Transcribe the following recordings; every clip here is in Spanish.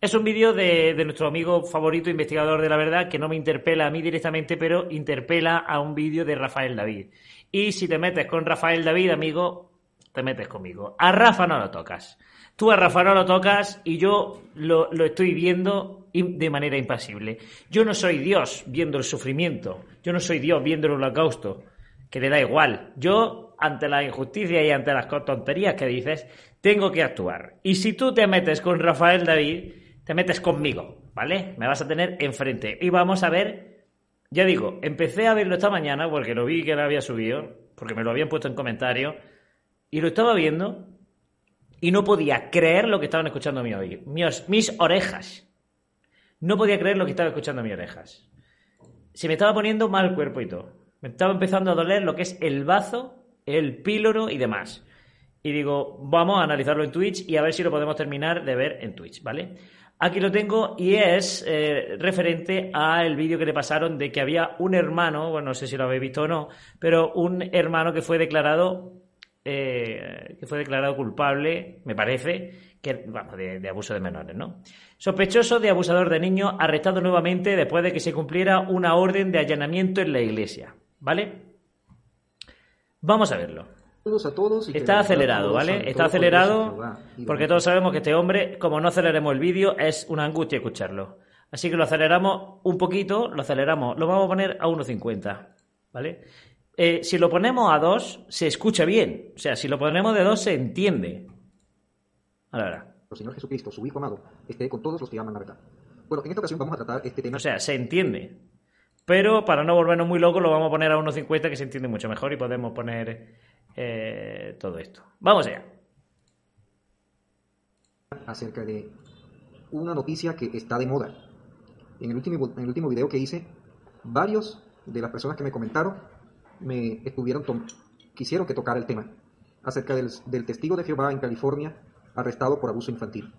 Es un vídeo de, nuestro amigo favorito, investigador de la verdad, que no me interpela a mí directamente, pero interpela a un vídeo de Rafael David. Y si te metes con Rafael David, amigo, te metes conmigo. A Rafa no lo tocas. Tú a Rafa no lo tocas y yo lo, lo estoy viendo de manera impasible. Yo no soy Dios viendo el sufrimiento. Yo no soy Dios viendo el holocausto, que le da igual. Yo, ante la injusticia y ante las tonterías que dices, tengo que actuar. Y si tú te metes con Rafael David, te metes conmigo, ¿vale? Me vas a tener enfrente. Y vamos a ver, ya digo, empecé a verlo esta mañana porque lo vi que lo había subido, porque me lo habían puesto en comentario, y lo estaba viendo y no podía creer lo que estaban escuchando mis, mis, mis orejas. No podía creer lo que estaba escuchando mis orejas. Se me estaba poniendo mal el cuerpo y todo. Me estaba empezando a doler lo que es el bazo, el píloro y demás. Y digo, vamos a analizarlo en Twitch y a ver si lo podemos terminar de ver en Twitch, ¿vale? Aquí lo tengo y es eh, referente al vídeo que le pasaron de que había un hermano, bueno, no sé si lo habéis visto o no, pero un hermano que fue declarado eh, que fue declarado culpable, me parece, que, vamos, de, abuso de menores, ¿no? Sospechoso de abusador de niños, arrestado nuevamente después de que se cumpliera una orden de allanamiento en la iglesia, ¿vale? Vamos a verlo. Está acelerado, ¿vale? Está acelerado porque todos sabemos que este hombre, como no aceleremos el vídeo, es una angustia escucharlo. Así que lo aceleramos un poquito, lo aceleramos, lo vamos a poner a 1.50, ¿vale? Eh, si lo ponemos a 2, se escucha bien. O sea, si lo ponemos de 2, se entiende. Ahora, El Señor Jesucristo, su Hijo amado, esté con todos los que aman la verdad. Bueno, en esta ocasión vamos a tratar este tema. O sea, se entiende. Pero para no volvernos muy locos, lo vamos a poner a 1.50, que se entiende mucho mejor y podemos poner eh, todo esto. Vamos allá. Acerca de una noticia que está de moda. En el último, en el último video que hice, varios de las personas que me comentaron me estuvieron quisieron que tocara el tema acerca del, del testigo de Jehová en California arrestado por abuso infantil.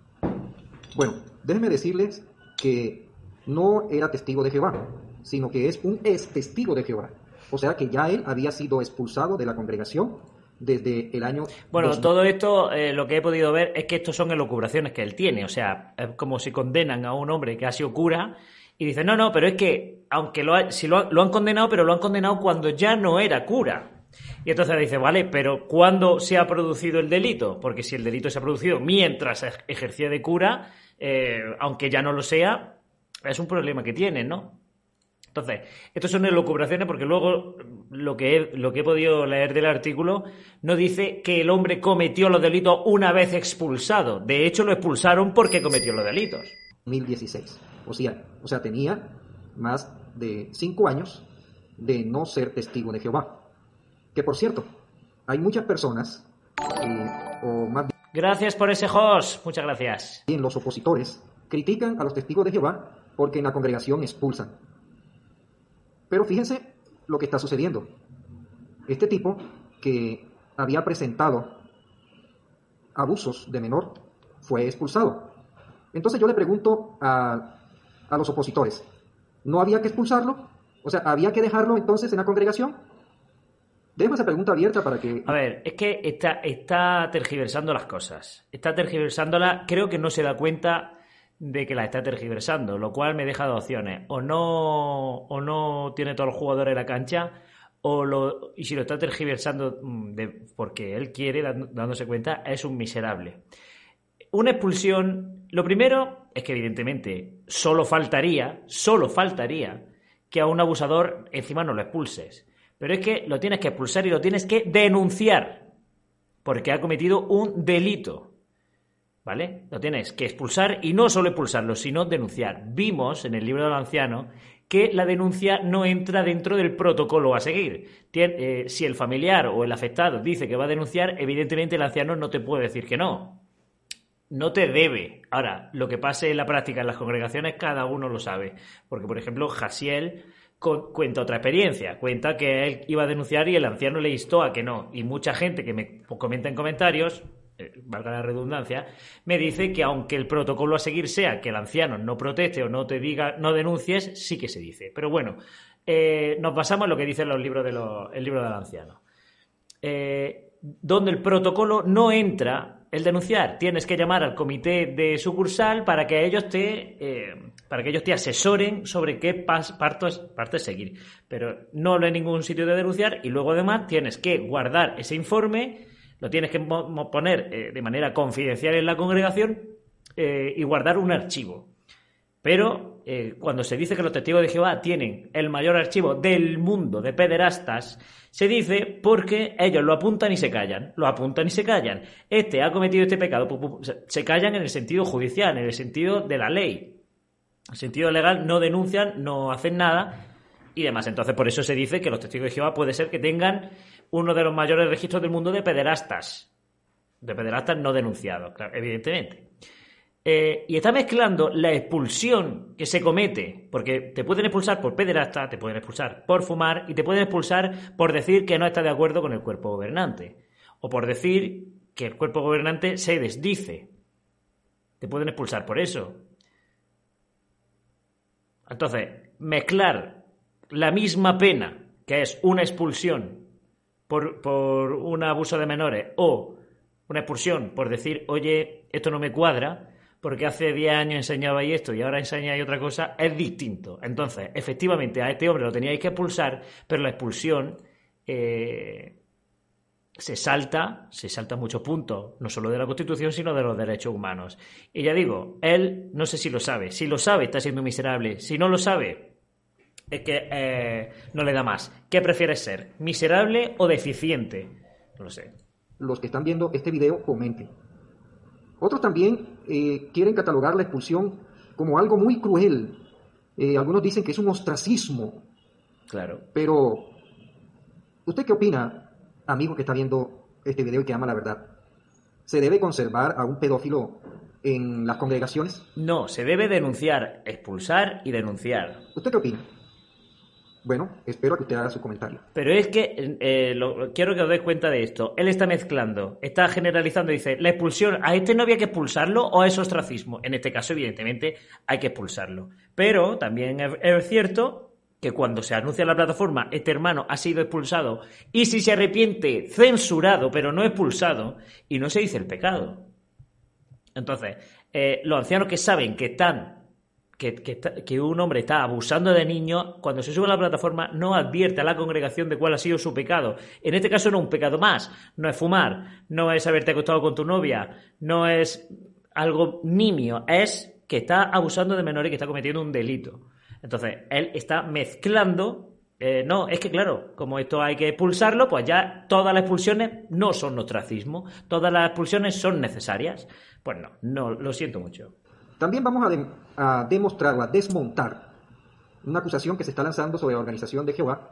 Bueno, déjenme decirles que no era testigo de Jehová, sino que es un ex testigo de Jehová. O sea que ya él había sido expulsado de la congregación desde el año... Bueno, todo esto eh, lo que he podido ver es que estos son elucubraciones que él tiene. O sea, es como si condenan a un hombre que ha sido cura y dicen, no, no, pero es que, aunque lo, si lo, lo han condenado, pero lo han condenado cuando ya no era cura. Y entonces dice, vale, pero ¿cuándo se ha producido el delito? Porque si el delito se ha producido mientras ejercía de cura, eh, aunque ya no lo sea, es un problema que tiene, ¿no? Entonces, esto son elucubraciones porque luego lo que, he, lo que he podido leer del artículo no dice que el hombre cometió los delitos una vez expulsado. De hecho, lo expulsaron porque cometió los delitos. 2016. O sea, o sea, tenía más de cinco años de no ser testigo de Jehová. Que por cierto, hay muchas personas, eh, o más Gracias por ese host. Muchas gracias. Bien, los opositores critican a los testigos de Jehová porque en la congregación expulsan. Pero fíjense lo que está sucediendo. Este tipo que había presentado abusos de menor fue expulsado. Entonces yo le pregunto a, a los opositores, ¿no había que expulsarlo? O sea, ¿había que dejarlo entonces en la congregación? Dejo esa pregunta abierta para que... A ver, es que está, está tergiversando las cosas. Está tergiversándolas. Creo que no se da cuenta de que la está tergiversando, lo cual me deja dos opciones. O no, o no tiene todos los jugadores en la cancha, o lo, y si lo está tergiversando mm, de, porque él quiere, dándose cuenta, es un miserable. Una expulsión, lo primero es que evidentemente solo faltaría, solo faltaría que a un abusador encima no lo expulses. Pero es que lo tienes que expulsar y lo tienes que denunciar, porque ha cometido un delito. ¿Vale? Lo tienes que expulsar y no solo expulsarlo, sino denunciar. Vimos en el libro del anciano que la denuncia no entra dentro del protocolo a seguir. Eh, si el familiar o el afectado dice que va a denunciar, evidentemente el anciano no te puede decir que no. no te debe. Ahora, lo que pase en la práctica en las congregaciones, cada uno lo sabe. Porque, por ejemplo, Jasiel cuenta otra experiencia. Cuenta que él iba a denunciar y el anciano le instó a que no. Y mucha gente que me comenta en comentarios, valga la redundancia, me dice que aunque el protocolo a seguir sea que el anciano no proteste o no te diga, no denuncies, sí que se dice. Pero bueno, eh, nos basamos en lo que dicen los libros de el libro del anciano. Eh, donde el protocolo no entra el denunciar. Tienes que llamar al comité de sucursal para que ellos te, eh, para que ellos te asesoren sobre qué partes, partes seguir. Pero no lo hay ningún sitio de denunciar y luego además tienes que guardar ese informe, lo tienes que poner eh, de manera confidencial en la congregación eh, y guardar un archivo. Pero cuando se dice que los testigos de Jehová tienen el mayor archivo del mundo de pederastas, se dice porque ellos lo apuntan y se callan, lo apuntan y se callan. Este ha cometido este pecado, se callan en el sentido judicial, en el sentido de la ley. En el sentido legal no denuncian, no hacen nada y demás. Entonces, por eso se dice que los testigos de Jehová puede ser que tengan uno de los mayores registros del mundo de pederastas. De pederastas no denunciados, evidentemente. Eh, y está mezclando la expulsión que se comete, porque te pueden expulsar por pederasta, te pueden expulsar por fumar y te pueden expulsar por decir que no está de acuerdo con el cuerpo gobernante, o por decir que el cuerpo gobernante se desdice. Te pueden expulsar por eso. Entonces, mezclar la misma pena, que es una expulsión por, por un abuso de menores, o una expulsión por decir, oye, esto no me cuadra, porque hace 10 años enseñabais esto y ahora enseñáis otra cosa, es distinto. Entonces, efectivamente, a este hombre lo teníais que expulsar, pero la expulsión eh, se salta, se salta muchos puntos, no solo de la Constitución, sino de los derechos humanos. Y ya digo, él no sé si lo sabe. Si lo sabe, está siendo miserable. Si no lo sabe, es que eh, no le da más. ¿Qué prefieres ser? ¿Miserable o deficiente? No lo sé. Los que están viendo este video, comenten otros también eh, quieren catalogar la expulsión como algo muy cruel. Eh, algunos dicen que es un ostracismo. Claro. Pero, ¿usted qué opina, amigo que está viendo este video y que ama la verdad? ¿Se debe conservar a un pedófilo en las congregaciones? No, se debe denunciar, expulsar y denunciar. ¿Usted qué opina? Bueno, espero que usted haga su comentario. Pero es que eh, quiero que os deis cuenta de esto. Él está mezclando, está generalizando, dice, la expulsión, ¿a este no había que expulsarlo o es ostracismo? En este caso, evidentemente, hay que expulsarlo. Pero también es, cierto que cuando se anuncia la plataforma, este hermano ha sido expulsado y si se arrepiente, censurado, pero no expulsado, y no se dice el pecado. Entonces, eh, los ancianos que saben que están que, un hombre está abusando de niños, cuando se sube a la plataforma no advierte a la congregación de cuál ha sido su pecado. En este caso no es un pecado más, no es fumar, no es haberte acostado con tu novia, no es algo nimio, es que está abusando de menores y que está cometiendo un delito. Entonces, él está mezclando eh, no, es que claro, como esto hay que expulsarlo, pues ya todas las expulsiones no son ostracismo, todas las expulsiones son necesarias. Pues no, no, lo siento mucho. También vamos a, demostrar o a desmontar una acusación que se está lanzando sobre la organización de Jehová,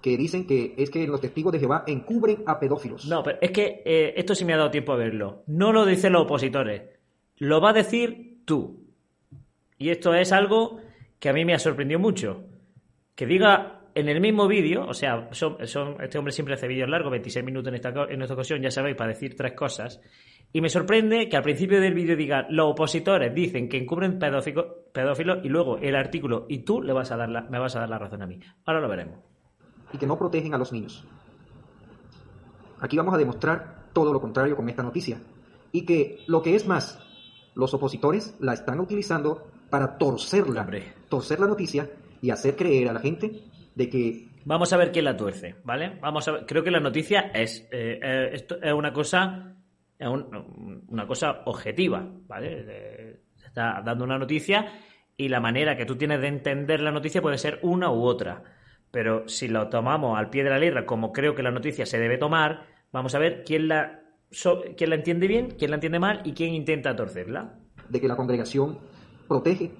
que dicen que es que los testigos de Jehová encubren a pedófilos. No, pero es que eh, esto sí me ha dado tiempo a verlo. No lo dicen los opositores, lo va a decir tú. Y esto es algo que a mí me ha sorprendido mucho. Que diga en el mismo vídeo, o sea, este hombre siempre hace vídeos largos, 26 minutos en esta, en esta ocasión, ya sabéis, para decir tres cosas. Y me sorprende que al principio del vídeo diga los opositores dicen que encubren pedófilos y luego el artículo y tú le vas a dar me vas a dar la razón a mí. Ahora lo veremos. Y que no protegen a los niños. Aquí vamos a demostrar todo lo contrario con esta noticia. Y que lo que es más, los opositores la están utilizando para torcerla, torcer la noticia y hacer creer a la gente de que Vamos a ver quién la tuerce, ¿vale? Vamos a ver. Creo que la noticia es, eh, eh, esto es una cosa es una cosa objetiva, ¿vale? Se está dando una noticia y la manera que tú tienes de entender la noticia puede ser una u otra. Pero si lo tomamos al pie de la letra, como creo que la noticia se debe tomar, vamos a ver quién la, quién la entiende bien, quién la entiende mal y quién intenta torcerla. De que la congregación protege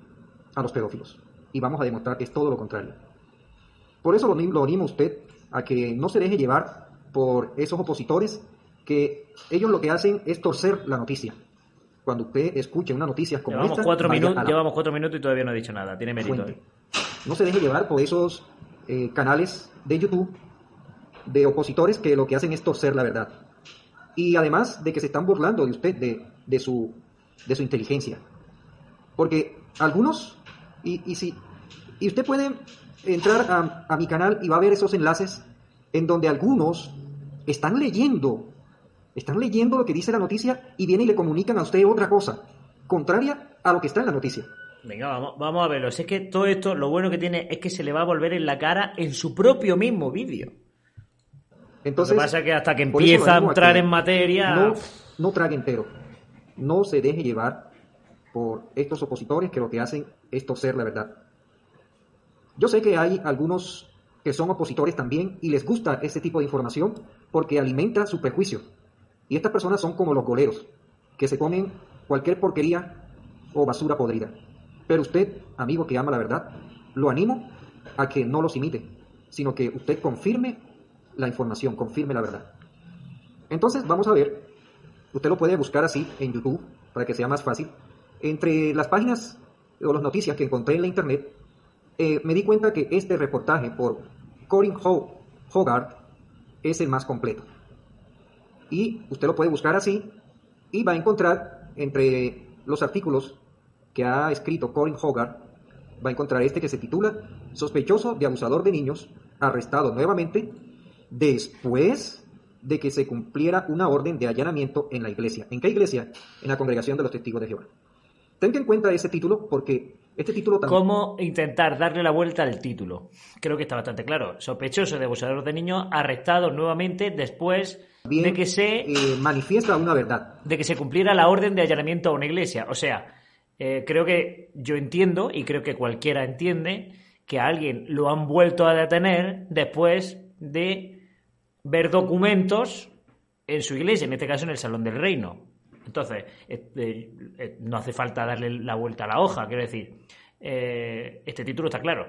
a los pedófilos. Y vamos a demostrar que es todo lo contrario. Por eso lo, lo animo a usted a que no se deje llevar por esos opositores que ellos lo que hacen es torcer la noticia. cuando usted escuche una noticia como Llevamos esta, cuatro, minutos, la llevamos cuatro minutos y todavía no he dicho nada. Tiene mérito. fuente. ¿eh? No se deje llevar por esos eh, canales de YouTube de opositores que lo que hacen es torcer la verdad. Y además de que se están burlando de usted, de, de su, de su inteligencia. Porque algunos, y, y si, y usted puede entrar a, a mi canal y va a ver esos enlaces en donde algunos están leyendo, están leyendo lo que dice la noticia y vienen y le comunican a usted otra cosa, contraria a lo que está en la noticia. Venga, vamos, vamos a verlo. Si es que todo esto, lo bueno que tiene es que se le va a volver en la cara en su propio mismo vídeo. Entonces, lo que pasa es que hasta que empieza a entrar en materia. No, no trague entero. No se deje llevar por estos opositores que lo que hacen es torcer la verdad. Yo sé que hay algunos que son opositores también y les gusta ese tipo de información porque alimenta su prejuicio. Y estas personas son como los goleros, que se comen cualquier porquería o basura podrida. Pero usted, amigo que ama la verdad, lo animo a que no los imite, sino que usted confirme la información, confirme la verdad. Entonces, vamos a ver, usted lo puede buscar así en YouTube para que sea más fácil. Entre las páginas o las noticias que encontré en la internet, eh, me di cuenta que este reportaje por Corin Ho Hogarth es el más completo. Y usted lo puede buscar así y va a encontrar entre los artículos que ha escrito Corin Hogarth, va a encontrar este que se titula Sospechoso de abusador de niños, arrestado nuevamente después de que se cumpliera una orden de allanamiento en la iglesia. ¿En qué iglesia? En la congregación de los testigos de Jehová. Tenga en cuenta ese título porque este título. ¿Cómo intentar darle la vuelta al título? Creo que está bastante claro. Sospechoso de abusador de niños, arrestado nuevamente después de que se eh, manifiesta una verdad. de que se cumpliera la orden de allanamiento a una iglesia. O sea, eh, creo que yo entiendo y creo que cualquiera entiende que a alguien lo han vuelto a detener después de ver documentos en su iglesia, en este caso en el Salón del Reino. Entonces, eh, eh, no hace falta darle la vuelta a la hoja, quiero decir, eh, este título está claro.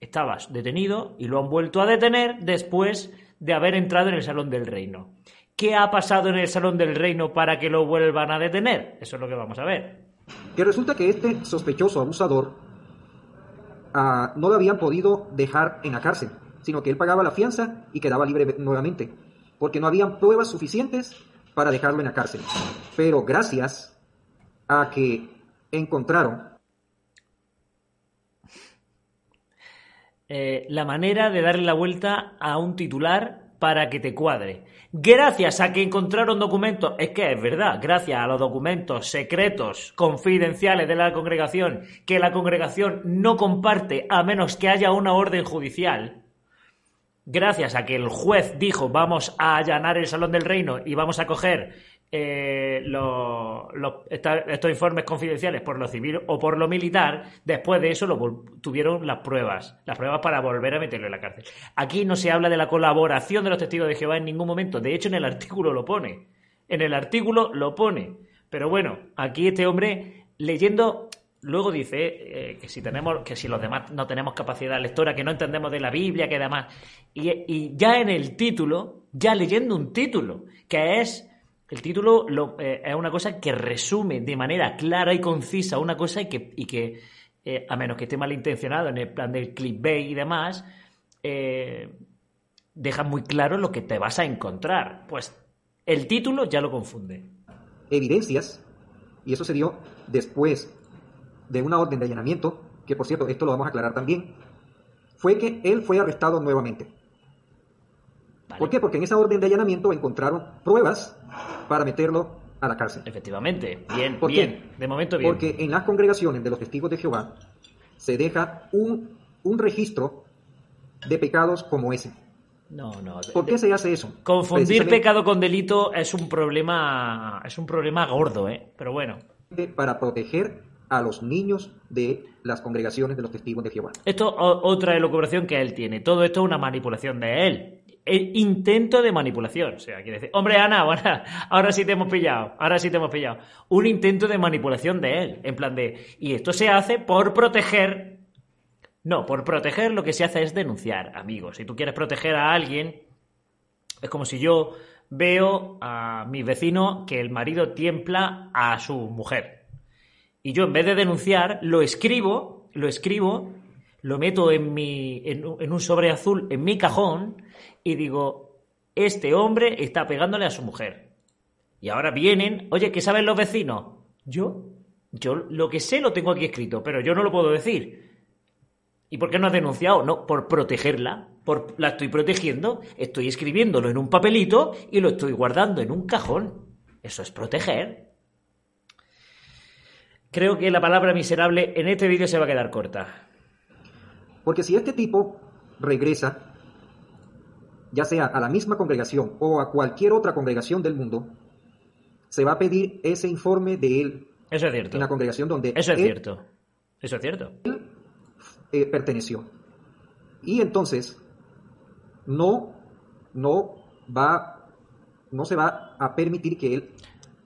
Estabas detenido y lo han vuelto a detener después de haber entrado en el Salón del Reino. ¿Qué ha pasado en el Salón del Reino para que lo vuelvan a detener? Eso es lo que vamos a ver. Que resulta que este sospechoso abusador ah, no lo habían podido dejar en la cárcel, sino que él pagaba la fianza y quedaba libre nuevamente, porque no habían pruebas suficientes para dejarlo en la cárcel. Pero gracias a que encontraron eh, la manera de darle la vuelta a un titular para que te cuadre. Gracias a que encontraron documentos, es que es verdad, gracias a los documentos secretos, confidenciales de la congregación, que la congregación no comparte a menos que haya una orden judicial, gracias a que el juez dijo vamos a allanar el Salón del Reino y vamos a coger eh, estos informes confidenciales por lo civil o por lo militar, después de eso lo tuvieron las pruebas, las pruebas para volver a meterlo en la cárcel. Aquí no se habla de la colaboración de los testigos de Jehová en ningún momento, de hecho en el artículo lo pone, en el artículo lo pone, pero bueno, aquí este hombre leyendo Luego dice eh, que si tenemos, que si los demás no tenemos capacidad lectora, que no entendemos de la Biblia, que demás. Y, ya en el título, ya leyendo un título, que es el título lo- eh, es una cosa que resume de manera clara y concisa una cosa y que, y que eh, a menos que esté malintencionado en el plan del clickbait y demás, deja muy claro lo que te vas a encontrar. Pues el título ya lo confunde. evidencias, y eso se dio después de una orden de allanamiento, que por cierto, esto lo vamos a aclarar también, fue que él fue arrestado nuevamente. ¿vale? ¿Por qué? Porque en esa orden de allanamiento encontraron pruebas para meterlo a la cárcel. Efectivamente, bien, ¿Por bien. qué? De momento bien. Porque en las congregaciones de los testigos de Jehová se deja un, un registro de pecados como ese. No, no. ¿Por qué se hace eso? Confundir pecado con delito es un problema, es un problema gordo, ¿eh? Pero bueno, Para proteger a los niños de las congregaciones de los testigos de Jehová. esto otra elucubración que él tiene. Todo esto es una manipulación de él. El intento de manipulación. O sea, quiere decir, hombre, Ana, ahora, ahora sí te hemos pillado. Ahora sí te hemos pillado. Un intento de manipulación de él. En plan de, y esto se hace por proteger. No, por proteger lo que se hace es denunciar, amigos. Si tú quieres proteger a alguien, es como si yo veo a mi vecino que el marido tiempla a su mujer. Y yo en vez de denunciar, lo escribo, lo escribo, lo meto en, mi, en, un sobre azul en mi cajón y digo, este hombre está pegándole a su mujer. Y ahora vienen, oye, ¿qué saben los vecinos? Yo, yo lo que sé lo tengo aquí escrito, pero yo no lo puedo decir. ¿Y por qué no has denunciado? No, por protegerla. Por, la estoy protegiendo, estoy escribiéndolo en un papelito y lo estoy guardando en un cajón. Eso es proteger. Creo que la palabra miserable en este vídeo se va a quedar corta. Porque si este tipo regresa, ya sea a la misma congregación o a cualquier otra congregación del mundo, se va a pedir ese informe de él Eso es cierto. en la congregación donde Eso es él cierto. Eso es cierto. eh, perteneció. Y entonces no, no va, no se va a permitir que él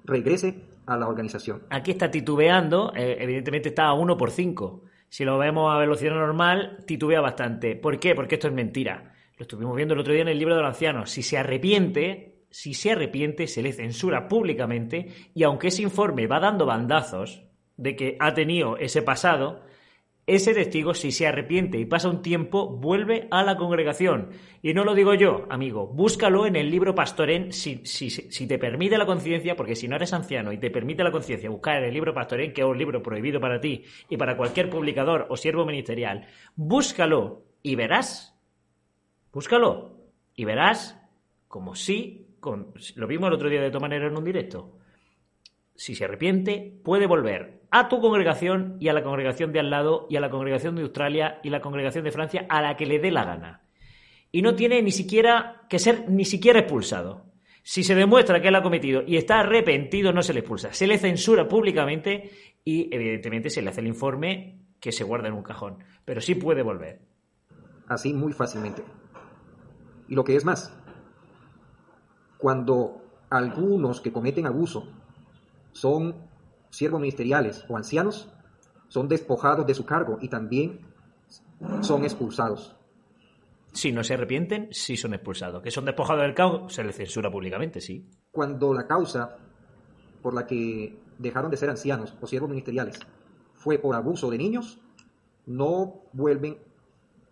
regrese a la organización. Aquí está titubeando, eh, evidentemente está a 1 por 5. Si lo vemos a velocidad normal, titubea bastante. ¿Por qué? Porque esto es mentira. Lo estuvimos viendo el otro día en el libro de los ancianos. Si se arrepiente, si se arrepiente, se le censura públicamente y aunque ese informe va dando bandazos de que ha tenido ese pasado, ese testigo, si se arrepiente y pasa un tiempo, vuelve a la congregación. Y no lo digo yo, amigo, búscalo en el libro Pastorén si, si, si te permite la conciencia, porque si no eres anciano y te permite la conciencia buscar en el libro Pastorén, que es un libro prohibido para ti y para cualquier publicador o siervo ministerial, búscalo y verás, búscalo y verás como sí, con, lo vimos el otro día de tu manera en un directo, si se arrepiente, puede volver a tu congregación y a la congregación de al lado y a la congregación de Australia y la congregación de Francia a la que le dé la gana. Y no tiene ni siquiera que ser ni siquiera expulsado. Si se demuestra que él ha cometido y está arrepentido, no se le expulsa. Se le censura públicamente y evidentemente se le hace el informe que se guarda en un cajón. Pero sí puede volver. Así muy fácilmente. Y lo que es más, cuando algunos que cometen abuso son siervos ministeriales o ancianos, son despojados de su cargo y también son expulsados. Si no se arrepienten, sí son expulsados. Que son despojados del cargo, se les censura públicamente, sí. Cuando la causa por la que dejaron de ser ancianos o siervos ministeriales fue por abuso de niños, no vuelven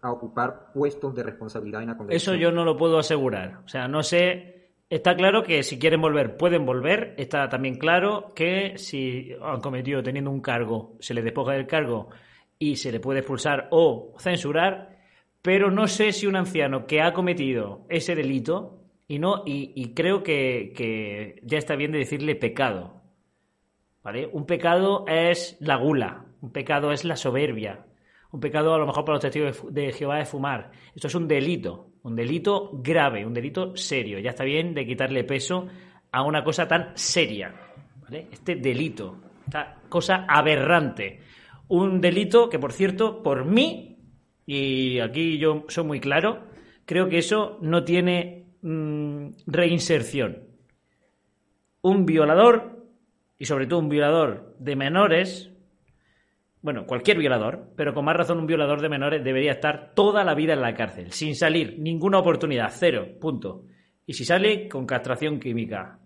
a ocupar puestos de responsabilidad en la Eso congregación. yo no lo puedo asegurar. O sea, no sé. Está claro que si quieren volver, pueden volver. Está también claro que si han cometido teniendo un cargo, se les despoja del cargo y se le puede expulsar o censurar. Pero no sé si un anciano que ha cometido ese delito, y no, y, creo que, que ya está bien de decirle pecado. ¿Vale? Un pecado es la gula, un pecado es la soberbia, un pecado a lo mejor para los testigos de Jehová es fumar. Esto es un delito, un delito grave, un delito serio. Ya está bien de quitarle peso a una cosa tan seria. ¿vale? Este delito, esta cosa aberrante. Un delito que, por cierto, por mí, y aquí yo soy muy claro, creo que eso no tiene mm, reinserción. Un violador, y sobre todo un violador de menores, bueno, cualquier violador, pero con más razón un violador de menores debería estar toda la vida en la cárcel, sin salir, ninguna oportunidad, cero, punto. Y si sale, con castración química.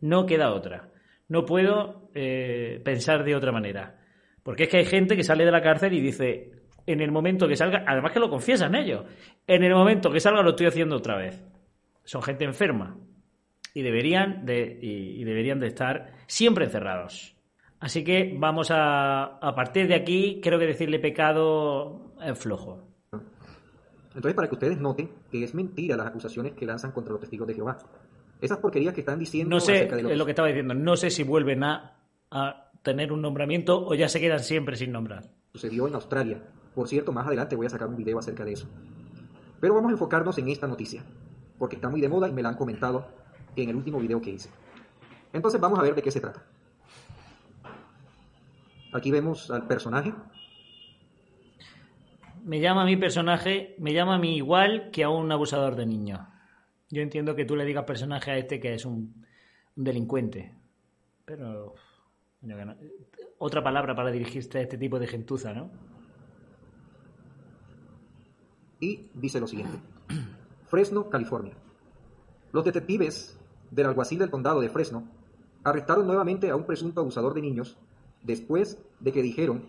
No queda otra. No puedo eh, pensar de otra manera. Porque es que hay gente que sale de la cárcel y dice, en el momento que salga, además que lo confiesan ellos, en el momento que salga lo estoy haciendo otra vez. Son gente enferma y deberían de, y, y deberían de estar siempre encerrados. Así que vamos a, a partir de aquí, creo que decirle pecado es flojo. Entonces, para que ustedes noten que es mentira las acusaciones que lanzan contra los testigos de Jehová. Esas porquerías que están diciendo No sé, acerca de los... es lo que estaba diciendo, no sé si vuelven a, a tener un nombramiento o ya se quedan siempre sin nombrar. sucedió en Australia. Por cierto, más adelante voy a sacar un video acerca de eso. Pero vamos a enfocarnos en esta noticia, porque está muy de moda y me la han comentado en el último video que hice. Entonces vamos a ver de qué se trata. Aquí vemos al personaje. Me llama a mi personaje, me llama a mí igual que a un abusador de niños. Yo entiendo que tú le digas personaje a este que es un, un delincuente. Pero. no- Otra palabra para dirigirte a este tipo de gentuza, ¿no? y dice lo siguiente. Fresno, California. Los detectives del alguacil del condado de Fresno arrestaron nuevamente a un presunto abusador de niños después de que dijeron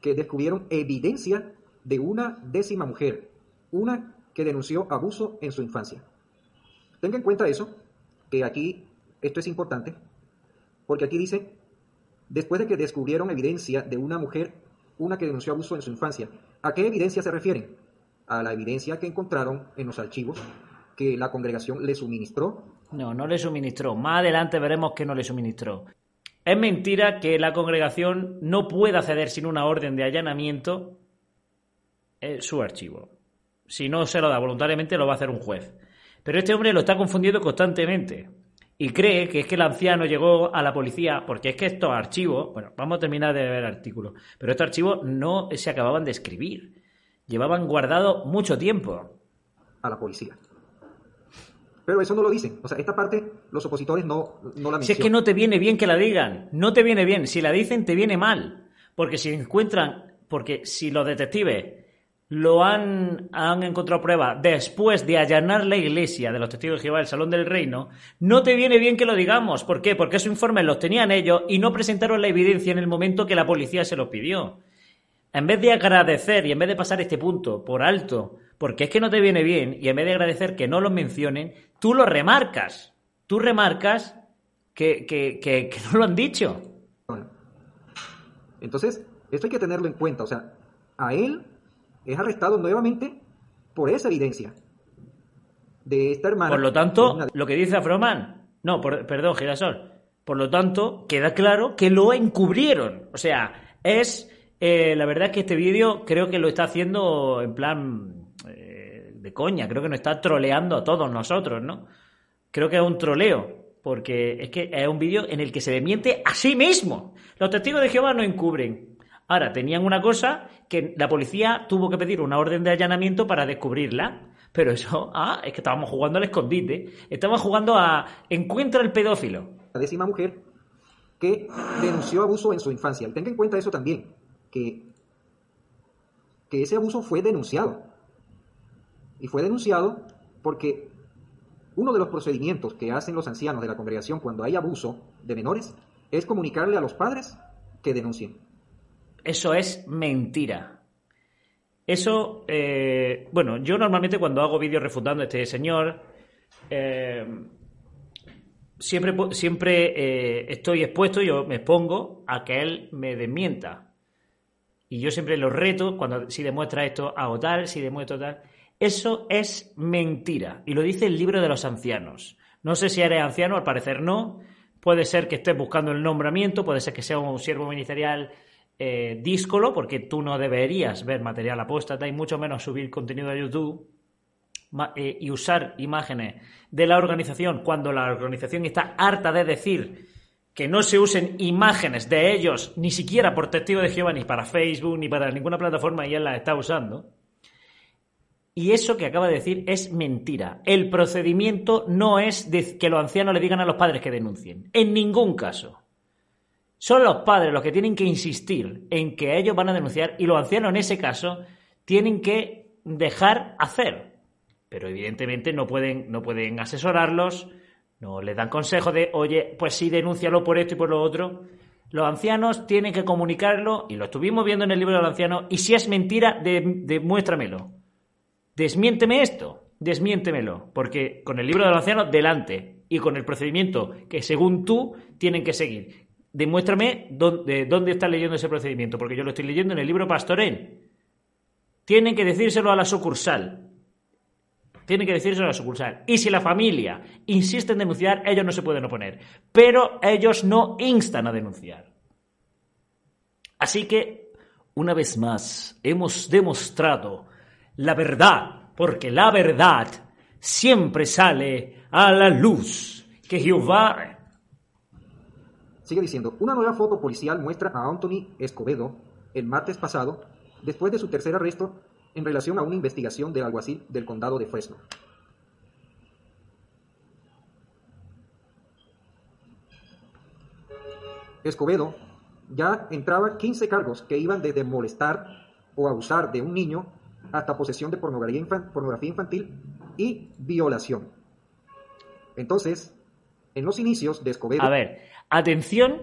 que descubrieron evidencia de una décima mujer, una que denunció abuso en su infancia. Tenga en cuenta eso, que aquí esto es importante, porque aquí dice, después de que descubrieron evidencia de una mujer, una que denunció abuso en su infancia. ¿A qué evidencia se refieren? A la evidencia que encontraron en los archivos que la congregación le suministró. No, no le suministró. Más adelante veremos que no le suministró. Es mentira que la congregación no pueda ceder sin una orden de allanamiento eh, su archivo. Si no se lo da voluntariamente, lo va a hacer un juez. Pero este hombre lo está confundiendo constantemente y cree que es que el anciano llegó a la policía, porque es que estos archivos, bueno, vamos a terminar de ver el artículo, pero estos archivos no se acababan de escribir, llevaban guardado mucho tiempo. A la policía. Pero eso no lo dicen. O sea, esta parte los opositores no, no la mencionan. Si es que no te viene bien que la digan, no te viene bien. Si la dicen, te viene mal. Porque si encuentran, porque si los detectives lo han, han encontrado prueba después de allanar la iglesia de los testigos de Jehová, el Salón del Reino, no te viene bien que lo digamos. ¿Por qué? Porque esos informes los tenían ellos y no presentaron la evidencia en el momento que la policía se los pidió. En vez de agradecer y en vez de pasar este punto por alto, porque es que no te viene bien, y en vez de agradecer que no lo mencionen, tú lo remarcas. Tú remarcas que, que, que, que no lo han dicho. Entonces, esto hay que tenerlo en cuenta. O sea, a él es arrestado nuevamente por esa evidencia de esta hermana. Por lo tanto, lo que dice Afroman, no, por, perdón, Girasol, por lo tanto, queda claro que lo encubrieron. O sea, es, eh, la verdad es que este vídeo creo que lo está haciendo en plan coña, creo que nos está troleando a todos nosotros, ¿no? Creo que es un troleo, porque es que es un vídeo en el que se desmiente a sí mismo. Los testigos de Jehová no encubren. Ahora, tenían una cosa que la policía tuvo que pedir una orden de allanamiento para descubrirla. Pero eso, ah, es que estábamos jugando al escondite. Estábamos jugando a encuentra el pedófilo. La décima mujer que denunció abuso en su infancia. Tenga en cuenta eso también, que, que ese abuso fue denunciado. Y fue denunciado porque uno de los procedimientos que hacen los ancianos de la congregación cuando hay abuso de menores es comunicarle a los padres que denuncien. Eso es mentira. Eso, eh, bueno, yo normalmente cuando hago vídeos refutando a este señor, eh, siempre, siempre eh, estoy expuesto, yo me expongo a que él me desmienta. Y yo siempre lo reto, cuando si demuestra esto, hago tal, si demuestra tal. Eso es mentira. Y lo dice el libro de los ancianos. No sé si eres anciano, al parecer no. Puede ser que estés buscando el nombramiento, puede ser que sea un siervo ministerial eh, díscolo, porque tú no deberías ver material apóstata y mucho menos subir contenido a YouTube eh, y usar imágenes de la organización cuando la organización está harta de decir que no se usen imágenes de ellos ni siquiera por testigo de Jehová, ni para Facebook, ni para ninguna plataforma y él las está usando. Y eso que acaba de decir es mentira. El procedimiento no es de que los ancianos le digan a los padres que denuncien. En ningún caso. Son los padres los que tienen que insistir en que ellos van a denunciar y los ancianos en ese caso tienen que dejar hacer. Pero evidentemente no pueden, no pueden asesorarlos, no les dan consejo de, oye, pues sí, denúncialo por esto y por lo otro. Los ancianos tienen que comunicarlo, y lo estuvimos viendo en el libro de los ancianos, y si es mentira, demuéstramelo desmiénteme esto, desmiéntemelo, porque con el libro de los ancianos delante y con el procedimiento que según tú tienen que seguir. Demuéstrame dónde, dónde estás leyendo ese procedimiento, porque yo lo estoy leyendo en el libro pastorel. Tienen que decírselo a la sucursal. Tienen que decírselo a la sucursal. Y si la familia insiste en denunciar, ellos no se pueden oponer. Pero ellos no instan a denunciar. Así que, una vez más, hemos demostrado la verdad, porque la verdad siempre sale a la luz. Que Jehová... Sigue diciendo, una nueva foto policial muestra a Anthony Escobedo el martes pasado, después de su tercer arresto en relación a una investigación del alguacil del condado de Fresno. Escobedo ya entraba 15 cargos que iban desde molestar o abusar de un niño hasta posesión de pornografía, infantil y violación. Entonces, en los inicios de Escobedo... A ver, atención,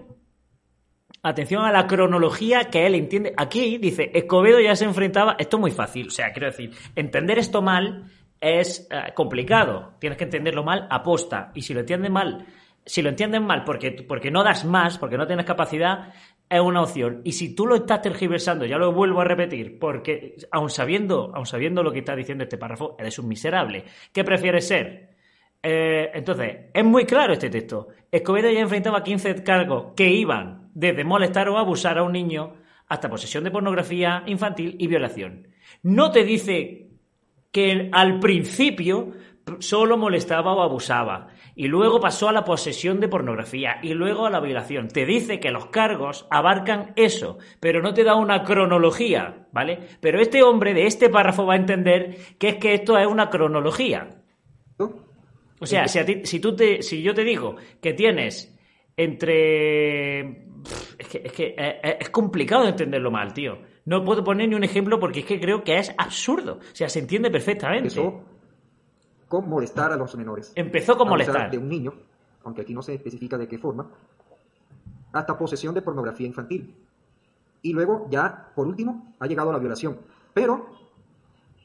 atención a la cronología que él entiende. Aquí dice, Escobedo ya se enfrentaba, esto es muy fácil, o sea, quiero decir, entender esto mal es eh, complicado, tienes que entenderlo mal aposta, y si lo entiendes mal, si lo entienden mal porque, porque no das más, porque no tienes capacidad, es una opción. Y si tú lo estás tergiversando, ya lo vuelvo a repetir, porque aun sabiendo, aun sabiendo lo que está diciendo este párrafo, eres un miserable. ¿Qué prefieres ser? Eh, entonces, es muy claro este texto. Escobedo ya enfrentaba 15 cargos que iban desde molestar o abusar a un niño hasta posesión de pornografía infantil y violación. No te dice que al principio solo molestaba o abusaba, y luego pasó a la posesión de pornografía, y luego a la violación. Te dice que los cargos abarcan eso, pero no te da una cronología, ¿vale? Pero este hombre de este párrafo va a entender que es que esto es una cronología. O sea, si, a ti, si, tú te, si yo te digo que tienes entre... Es que, es, que es, complicado entenderlo mal, tío. No puedo poner ni un ejemplo porque es que creo que es absurdo. O sea, se entiende perfectamente. Empezó con molestar a los menores. Empezó con molestar. De un niño, aunque aquí no se especifica de qué forma, hasta posesión de pornografía infantil. Y luego, ya, por último, ha llegado a la violación. Pero,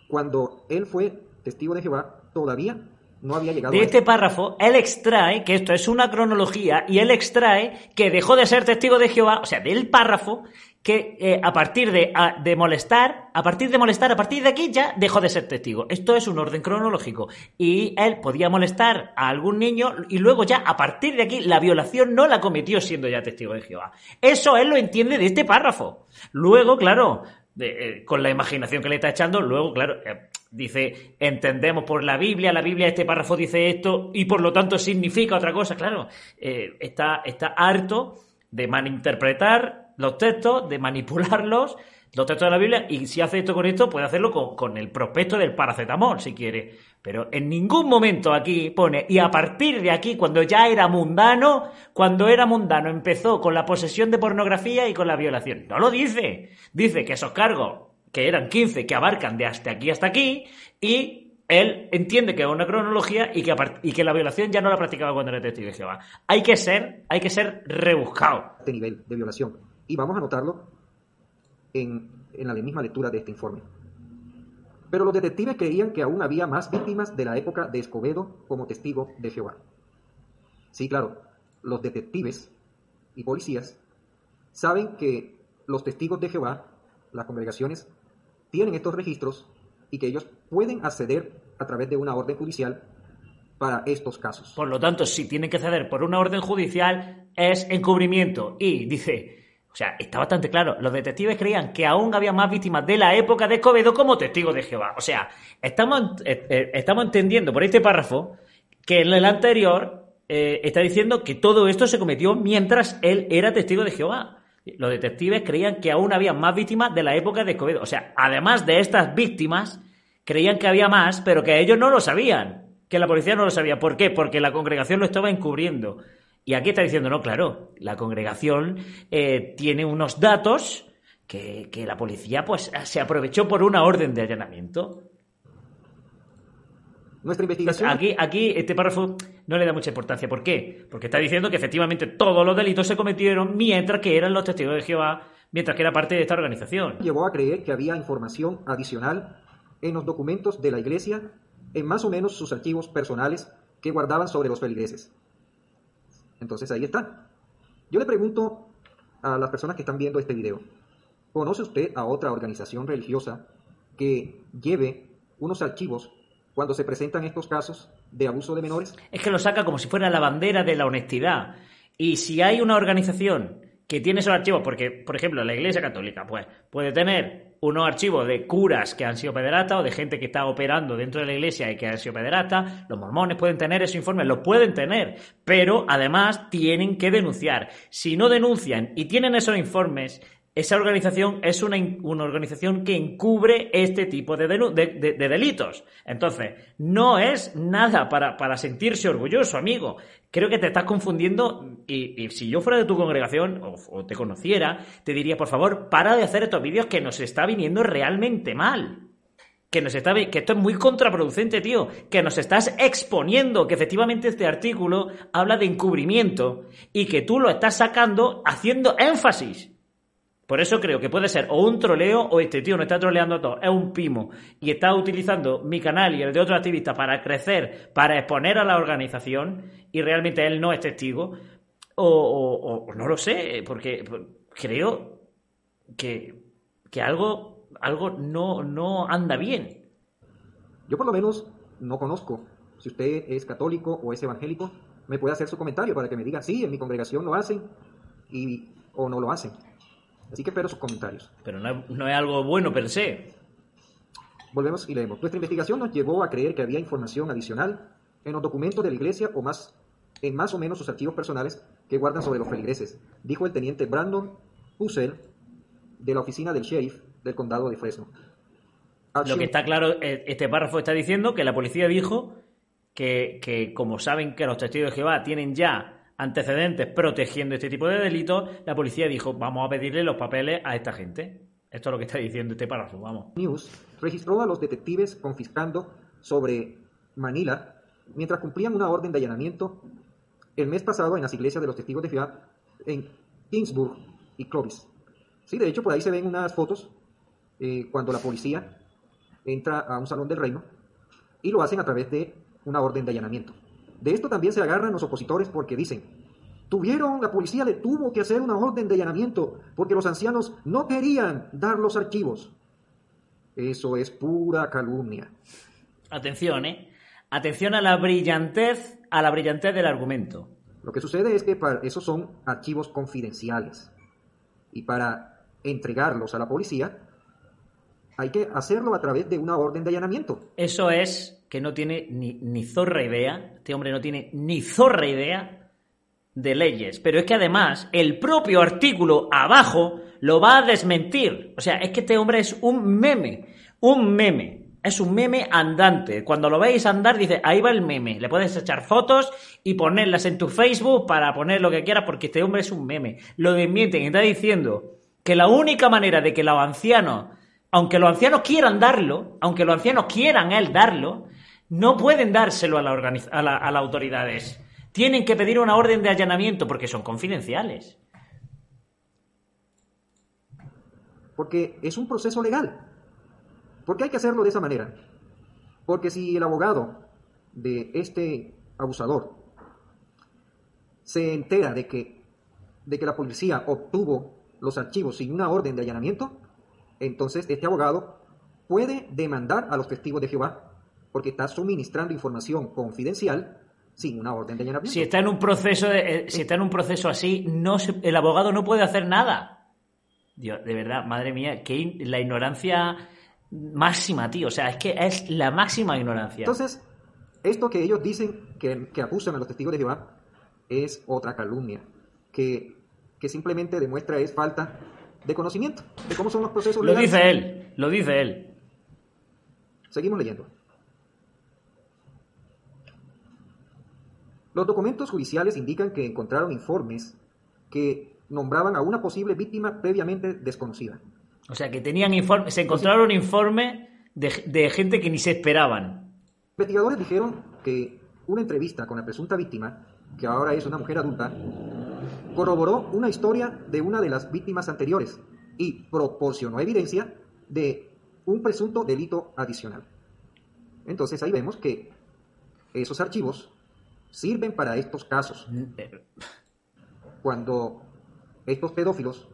cuando él fue testigo de Jehová, todavía no había llegado de este párrafo, él extrae que esto es una cronología y él extrae que dejó de ser testigo de Jehová, o sea, del párrafo, que eh, a partir de, de, molestar, a partir de molestar, a partir de aquí ya dejó de ser testigo. Esto es un orden cronológico. Y él podía molestar a algún niño y luego ya a partir de aquí la violación no la cometió siendo ya testigo de Jehová. Eso él lo entiende de este párrafo. Luego, claro, eh, con la imaginación que le está echando, luego, claro, eh, dice, entendemos por la Biblia, la Biblia este párrafo dice esto y por lo tanto significa otra cosa, claro, eh, está, está harto de malinterpretar los textos, de manipularlos, los textos de la Biblia, y si hace esto con esto, puede hacerlo con, con el prospecto del paracetamol, si quiere. Pero en ningún momento aquí pone, y a partir de aquí, cuando ya era mundano, cuando era mundano, empezó con la posesión de pornografía y con la violación. No lo dice. Dice que esos cargos, que eran 15, que abarcan de hasta aquí hasta aquí, y él entiende que es una cronología y que, y que la violación ya no la practicaba cuando era testigo de Jehová. Hay que ser, hay que ser rebuscado. Este nivel de violación. Y vamos a notarlo en, en la misma lectura de este informe. Pero los detectives creían que aún había más víctimas de la época de Escobedo como testigo de Jehová. Sí, claro, los detectives y policías saben que los testigos de Jehová, las congregaciones, tienen estos registros y que ellos pueden acceder a través de una orden judicial para estos casos. Por lo tanto, si tienen que ceder por una orden judicial, es encubrimiento. Y dice, o sea, está bastante claro. Los detectives creían que aún había más víctimas de la época de Escobedo como testigos de Jehová. O sea, estamos, eh, eh, estamos entendiendo por este párrafo que en el anterior eh, está diciendo que todo esto se cometió mientras él era testigo de Jehová. Los detectives creían que aún había más víctimas de la época de Escobedo. O sea, además de estas víctimas, creían que había más, pero que ellos no lo sabían. Que la policía no lo sabía. ¿Por qué? Porque la congregación lo estaba encubriendo. Y aquí está diciendo, no, claro, la congregación eh, tiene unos datos que, la policía pues se aprovechó por una orden de allanamiento. Nuestra investigación. aquí, aquí este párrafo no le da mucha importancia. ¿Por qué? Porque está diciendo que efectivamente todos los delitos se cometieron mientras que eran los testigos de Jehová, mientras que era parte de esta organización. Llevó a creer que había información adicional en los documentos de la iglesia, en más o menos sus archivos personales que guardaban sobre los feligreses. Entonces ahí está. Yo le pregunto a las personas que están viendo este video, ¿conoce usted a otra organización religiosa que lleve unos archivos cuando se presentan estos casos de abuso de menores? Es que lo saca como si fuera la bandera de la honestidad. Y si hay una organización que tiene esos archivos, porque, por ejemplo, la Iglesia Católica, pues, puede tener unos archivos de curas que han sido pederastas o de gente que está operando dentro de la iglesia y que han sido pederastas, los mormones pueden tener esos informes, los pueden tener, pero además tienen que denunciar. Si no denuncian y tienen esos informes, esa organización es una, una, organización que encubre este tipo de, de, delitos. Entonces, no es nada para, para, sentirse orgulloso, amigo. Creo que te estás confundiendo y, si yo fuera de tu congregación o, te conociera, te diría, por favor, para de hacer estos vídeos que nos está viniendo realmente mal. que nos está que esto es muy contraproducente, tío, que nos estás exponiendo, que efectivamente este artículo habla de encubrimiento y que tú lo estás sacando haciendo énfasis. Por eso creo que puede ser o un troleo o este tío no está troleando a todos, es un pimo y está utilizando mi canal y el de otro activista para crecer, para exponer a la organización y realmente él no es testigo. O, o no lo sé, porque creo que, que algo algo no, no anda bien. Yo por lo menos no conozco. Si usted es católico o es evangélico, me puede hacer su comentario para que me diga, sí, en mi congregación lo hacen y, o no lo hacen. Así que espero sus comentarios. Pero no es, no es algo bueno per se. Volvemos y leemos. Nuestra investigación nos llevó a creer que había información adicional en los documentos de la iglesia o más en más o menos sus archivos personales que guardan sobre los feligreses, dijo el teniente Brandon Pussell de la oficina del sheriff del condado de Fresno. Lo que está claro, eh, este párrafo está diciendo que la policía dijo que, que, como saben que los testigos de Jehová tienen ya antecedentes protegiendo este tipo de delitos, la policía dijo, vamos a pedirle los papeles a esta gente. Esto es lo que está diciendo este párrafo, vamos. News registró a los detectives confiscando sobre Manila mientras cumplían una orden de allanamiento el mes pasado en las iglesias de los testigos de Jehová en Kingsburg y Clovis. Sí, de hecho, por ahí se ven unas fotos eh, cuando la policía entra a un salón del reino y lo hacen a través de una orden de allanamiento. De esto también se agarran los opositores porque dicen, tuvieron, la policía le tuvo que hacer una orden de allanamiento porque los ancianos no querían dar los archivos. Eso es pura calumnia. Atención, ¿eh? Atención a la brillantez, a la brillantez del argumento. Lo que sucede es que para, esos son archivos confidenciales. Y para entregarlos a la policía, hay que hacerlo a través de una orden de allanamiento. Eso es que no tiene ni, ni zorra idea, este hombre no tiene ni zorra idea de leyes, pero es que además el propio artículo abajo lo va a desmentir. O sea, es que este hombre es un meme, un meme. Es un meme andante. Cuando lo veis andar, dice, ahí va el meme. Le puedes echar fotos y ponerlas en tu Facebook para poner lo que quieras, porque este hombre es un meme. Lo desmienten y está diciendo que la única manera de que los ancianos aunque los ancianos quieran darlo, aunque los ancianos quieran él darlo, no pueden dárselo a, la a, la, las autoridades. Tienen que pedir una orden de allanamiento porque son confidenciales. Porque es un proceso legal. ¿Por qué hay que hacerlo de esa manera? Porque si el abogado de este abusador se entera de que, de que la policía obtuvo los archivos sin una orden de allanamiento, entonces este abogado puede demandar a los testigos de Jehová porque está suministrando información confidencial sin una orden de allanamiento. Si está en un proceso, de, eh, si está en un proceso así, no se, el abogado no puede hacer nada. Dios, de verdad, madre mía, que la ignorancia máxima, tío. O sea, es que es la máxima ignorancia. Entonces, esto que ellos dicen que, que acusan a los testigos de Jehová es otra calumnia, que, que simplemente demuestra es falta de conocimiento de cómo son los procesos Lo dice él, lo dice él. Seguimos leyendo. Los documentos judiciales indican que encontraron informes que nombraban a una posible víctima previamente desconocida. O sea, que tenían informes, se encontraron informes de, de gente que ni se esperaban. Investigadores dijeron que una entrevista con la presunta víctima, que ahora es una mujer adulta, corroboró una historia de una de las víctimas anteriores y proporcionó evidencia de un presunto delito adicional. Entonces ahí vemos que esos archivos sirven para estos casos. Cuando estos pedófilos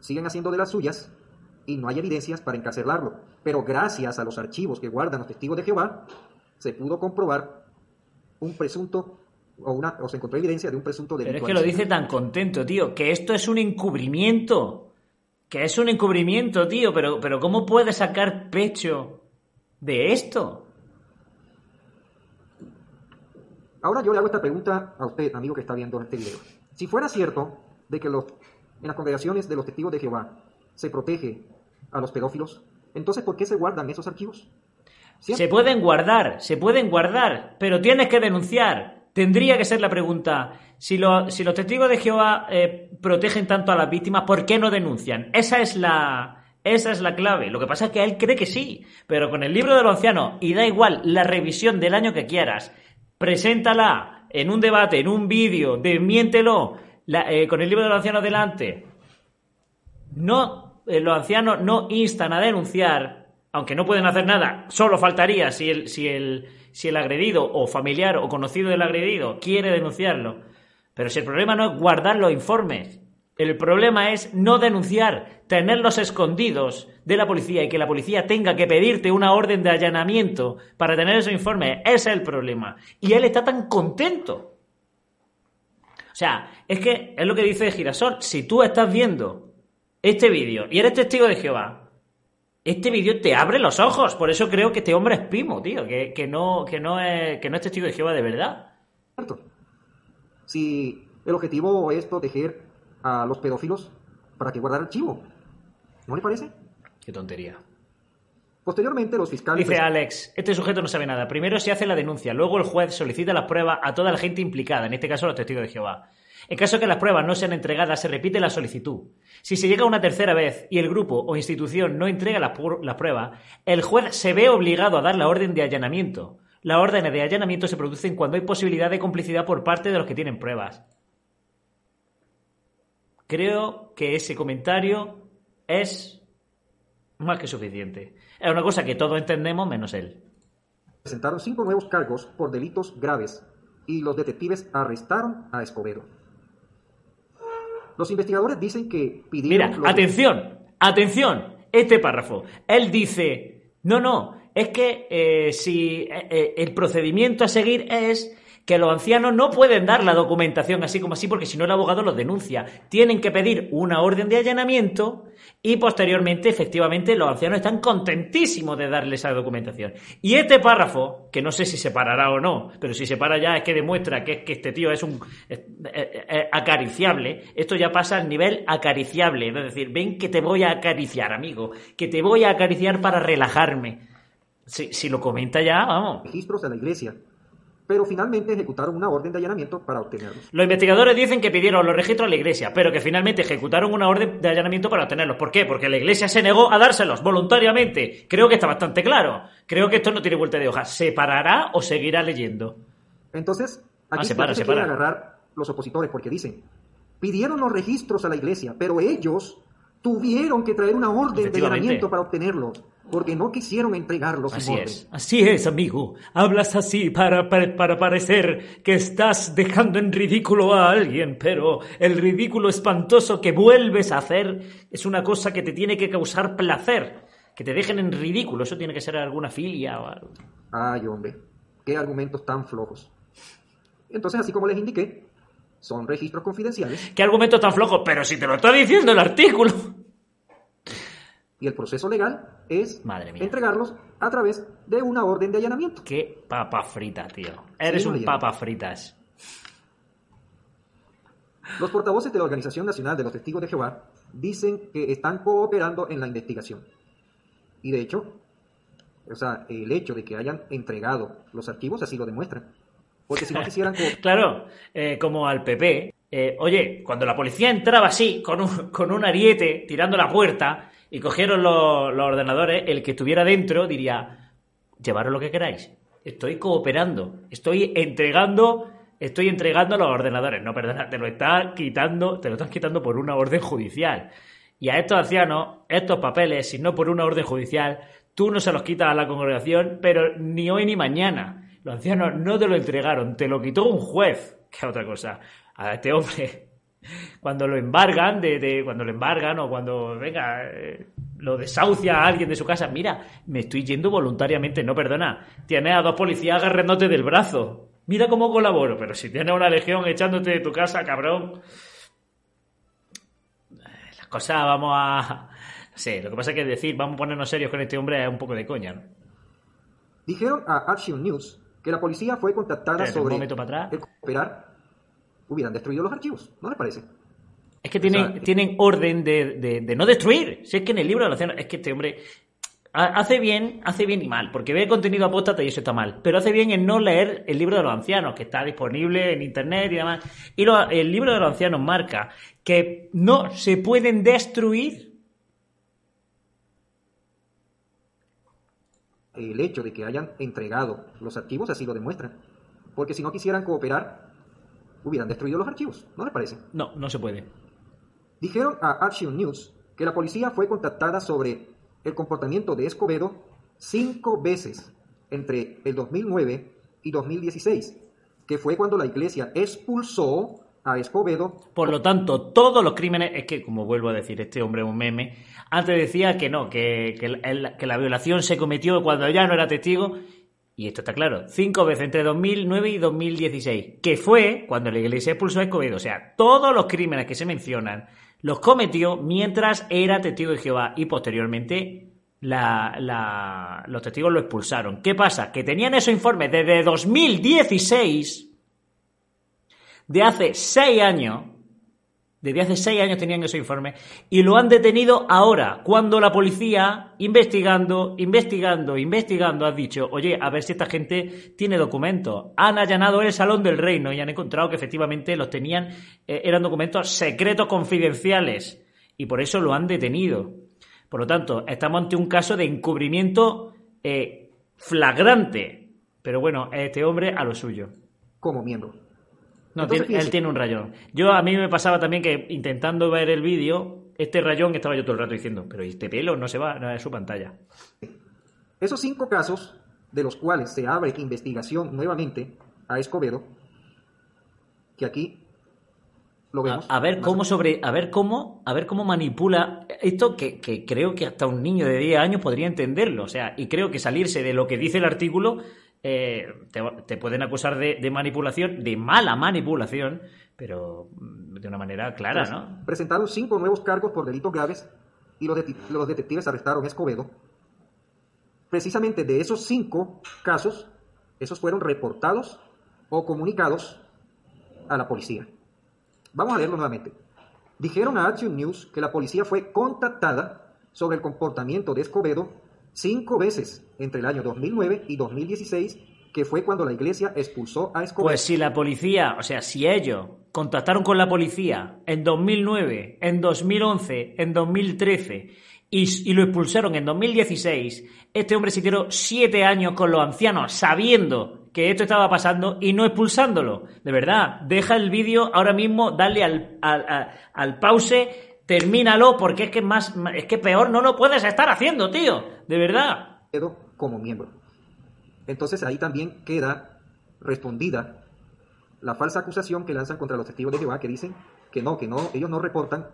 siguen haciendo de las suyas y no hay evidencias para encarcelarlo. Pero gracias a los archivos que guardan los testigos de Jehová, se pudo comprobar un presunto o, una, o se encontró evidencia de un presunto delito. Pero es que lo dice tan contento, tío, que esto es un encubrimiento. Que es un encubrimiento, tío, pero, pero ¿cómo puede sacar pecho de esto? Ahora yo le hago esta pregunta a usted, amigo que está viendo este video. Si fuera cierto de que los, en las congregaciones de los testigos de Jehová se protege a los pedófilos, entonces ¿por qué se guardan esos archivos? ¿Cierto? Se pueden guardar, se pueden guardar, pero tienes que denunciar. Tendría que ser la pregunta, si, lo, si los testigos de Jehová eh, protegen tanto a las víctimas, ¿por qué no denuncian? Esa es la, Esa es la clave. Lo que pasa es que él cree que sí, pero con el libro de los ancianos, y da igual la revisión del año que quieras, preséntala en un debate, en un vídeo, desmiéntelo, eh, con el libro de los ancianos delante. No, eh, los ancianos no instan a denunciar, aunque no pueden hacer nada, solo faltaría si el, si el, si el agredido o familiar o conocido del agredido quiere denunciarlo. Pero si el problema no es guardar los informes, el problema es no denunciar, tenerlos escondidos de la policía y que la policía tenga que pedirte una orden de allanamiento para tener esos informes. Ese es el problema. Y él está tan contento. O sea, es que es lo que dice Girasol. Si tú estás viendo este vídeo y eres testigo de Jehová, este vídeo te abre los ojos. Por eso creo que este hombre es primo, tío. Que, no, que, no, es, que no es testigo de Jehová de verdad. Si el objetivo es proteger a los pedófilos para que guardar archivo. ¿No le parece? Qué tontería. Posteriormente, los fiscales. Dice Alex: Este sujeto no sabe nada. Primero se hace la denuncia, luego el juez solicita las pruebas a toda la gente implicada, en este caso los testigos de Jehová. En caso de que las pruebas no sean entregadas, se repite la solicitud. Si se llega una tercera vez y el grupo o institución no entrega las, las pruebas, el juez se ve obligado a dar la orden de allanamiento. Las órdenes de allanamiento se producen cuando hay posibilidad de complicidad por parte de los que tienen pruebas. Creo que ese comentario es más que suficiente. Es una cosa que todos entendemos menos él. Presentaron cinco nuevos cargos por delitos graves y los detectives arrestaron a Escobedo. Los investigadores dicen que pidieron... Mira, atención, atención, este párrafo. Él dice, no, no, es que eh, si eh, eh, el procedimiento a seguir es que los ancianos no pueden dar la documentación así como así porque si no el abogado los denuncia. Tienen que pedir una orden de allanamiento y posteriormente, efectivamente, los ancianos están contentísimos de darle esa documentación. Y este párrafo, que no sé si se parará o no, pero si se para ya es que demuestra que, que este tío es un acariciable, esto ya pasa al nivel acariciable, es decir, ven que te voy a acariciar, amigo, que te voy a acariciar para relajarme. Si, si lo comenta ya, vamos. Registros de la iglesia pero finalmente ejecutaron una orden de allanamiento para obtenerlos. Los investigadores dicen que pidieron los registros a la iglesia, pero que finalmente ejecutaron una orden de allanamiento para obtenerlos. ¿Por qué? Porque la iglesia se negó a dárselos voluntariamente. Creo que está bastante claro. Creo que esto no tiene vuelta de hoja. ¿Se parará o seguirá leyendo? Entonces, aquí ah, se, para, agarrar los opositores porque dicen, pidieron los registros a la iglesia, pero ellos tuvieron que traer una orden de allanamiento para obtenerlos porque no quisieron entregarlos. Así es, así es, amigo. Hablas así para, para, parecer que estás dejando en ridículo a alguien, pero el ridículo espantoso que vuelves a hacer es una cosa que te tiene que causar placer. Que te dejen en ridículo, eso tiene que ser alguna filia o algo. Ay, hombre, qué argumentos tan flojos. Entonces, así como les indiqué, son registros confidenciales. ¿Qué argumentos tan flojos? Pero si te lo está diciendo el artículo. Y el proceso legal es entregarlos a través de una orden de allanamiento. Qué papa frita, tío. Eres un papa fritas. Los portavoces de la Organización Nacional de los Testigos de Jehová dicen que están cooperando en la investigación. Y de hecho, o sea, el hecho de que hayan entregado los archivos así lo demuestra. Porque si no quisieran... claro, eh, como al PP. Eh, oye, cuando la policía entraba así, con un, con un ariete, tirando la puerta, y cogieron los, ordenadores, el que estuviera dentro diría, llevaros lo que queráis, estoy cooperando, estoy entregando, estoy entregando los ordenadores. No, perdona, te lo estás quitando, te lo estás quitando por una orden judicial. Y a estos ancianos, estos papeles, si no por una orden judicial, tú no se los quitas a la congregación, pero ni hoy ni mañana. Los ancianos no te lo entregaron, te lo quitó un juez, que otra cosa. A este hombre cuando lo embargan, de, cuando lo embargan o cuando, venga, eh, lo desahucia a alguien de su casa, mira, me estoy yendo voluntariamente, no perdona, tienes a dos policías agarrándote del brazo, mira cómo colaboro, pero si tienes una legión echándote de tu casa, cabrón, las cosas vamos a... No lo que pasa es que decir, vamos a ponernos serios con este hombre es un poco de coña. Dijeron a Action News que la policía fue contactada sobre un para atrás. cooperar hubieran destruido los archivos. ¿No les parece? Es que tienen, tienen orden de, no destruir. Si es que en el libro de la es que este hombre hace bien, hace bien y mal, porque ve contenido apóstata y eso está mal. Pero hace bien en no leer el libro de los ancianos, que está disponible en internet y demás. Y el libro de los ancianos marca que no se pueden destruir el hecho de que hayan entregado los archivos así lo demuestra. Porque si no quisieran cooperar, hubieran destruido los archivos, ¿no les parece? No, no se puede. Dijeron a Action News que la policía fue contactada sobre el comportamiento de Escobedo cinco veces entre el 2009 y 2016, que fue cuando la iglesia expulsó a Escobedo. Por lo tanto, todos los crímenes, es que, como vuelvo a decir, este hombre es un meme, antes decía que no, que, que, el- que la violación se cometió cuando ya no era testigo, y esto está claro, cinco veces entre 2009 y 2016, que fue cuando la iglesia expulsó a Escobedo. O sea, todos los crímenes que se mencionan los cometió mientras era testigo de Jehová y posteriormente la- los testigos lo expulsaron. ¿Qué pasa? Que tenían esos informes desde 2016 de hace seis años, desde hace seis años tenían esos informes, y lo han detenido ahora, cuando la policía, investigando, investigando, investigando, ha dicho, oye, a ver si esta gente tiene documentos. Han allanado el Salón del Reino y han encontrado que efectivamente los tenían, eh, eran documentos secretos confidenciales, y por eso lo han detenido. Por lo tanto, estamos ante un caso de encubrimiento eh, flagrante. Pero bueno, este hombre a lo suyo. como miembro. No, Entonces, tiene- él tiene un rayón. Yo a mí me pasaba también que intentando ver el vídeo, este rayón estaba yo todo el rato diciendo, pero este pelo no se va no, es su pantalla. Esos cinco casos, de los cuales se abre investigación nuevamente a Escobedo, que aquí lo A, vemos. a ver cómo sobre, a ver cómo, a ver cómo manipula esto que, que creo que hasta un niño de 10 años podría entenderlo. O sea, y creo que salirse de lo que dice el artículo eh, te, te pueden acusar de, de manipulación, de mala manipulación, pero mm, de una manera clara, ¿no? Presentaron cinco nuevos cargos por delitos graves y los, deti- los detectives arrestaron a Escobedo. Precisamente de esos cinco casos, esos fueron reportados o comunicados a la policía. Vamos a leerlo nuevamente. Dijeron a Action News que la policía fue contactada sobre el comportamiento de Escobedo cinco veces entre el año 2009 y 2016, que fue cuando la iglesia expulsó a Escobedo. Pues si la policía, o sea, si ellos contactaron con la policía en 2009, en 2011, en 2013 y, y lo expulsaron en 2016, este hombre se tiró siete años con los ancianos sabiendo que esto estaba pasando y no expulsándolo. De verdad, deja el vídeo ahora mismo, dale al, al, al- al pause, termínalo porque es que más, es que peor no lo puedes estar haciendo, tío. De verdad. Como miembro. Entonces ahí también queda respondida la falsa acusación que lanzan contra los testigos de Jehová que dicen que no, que no, ellos no reportan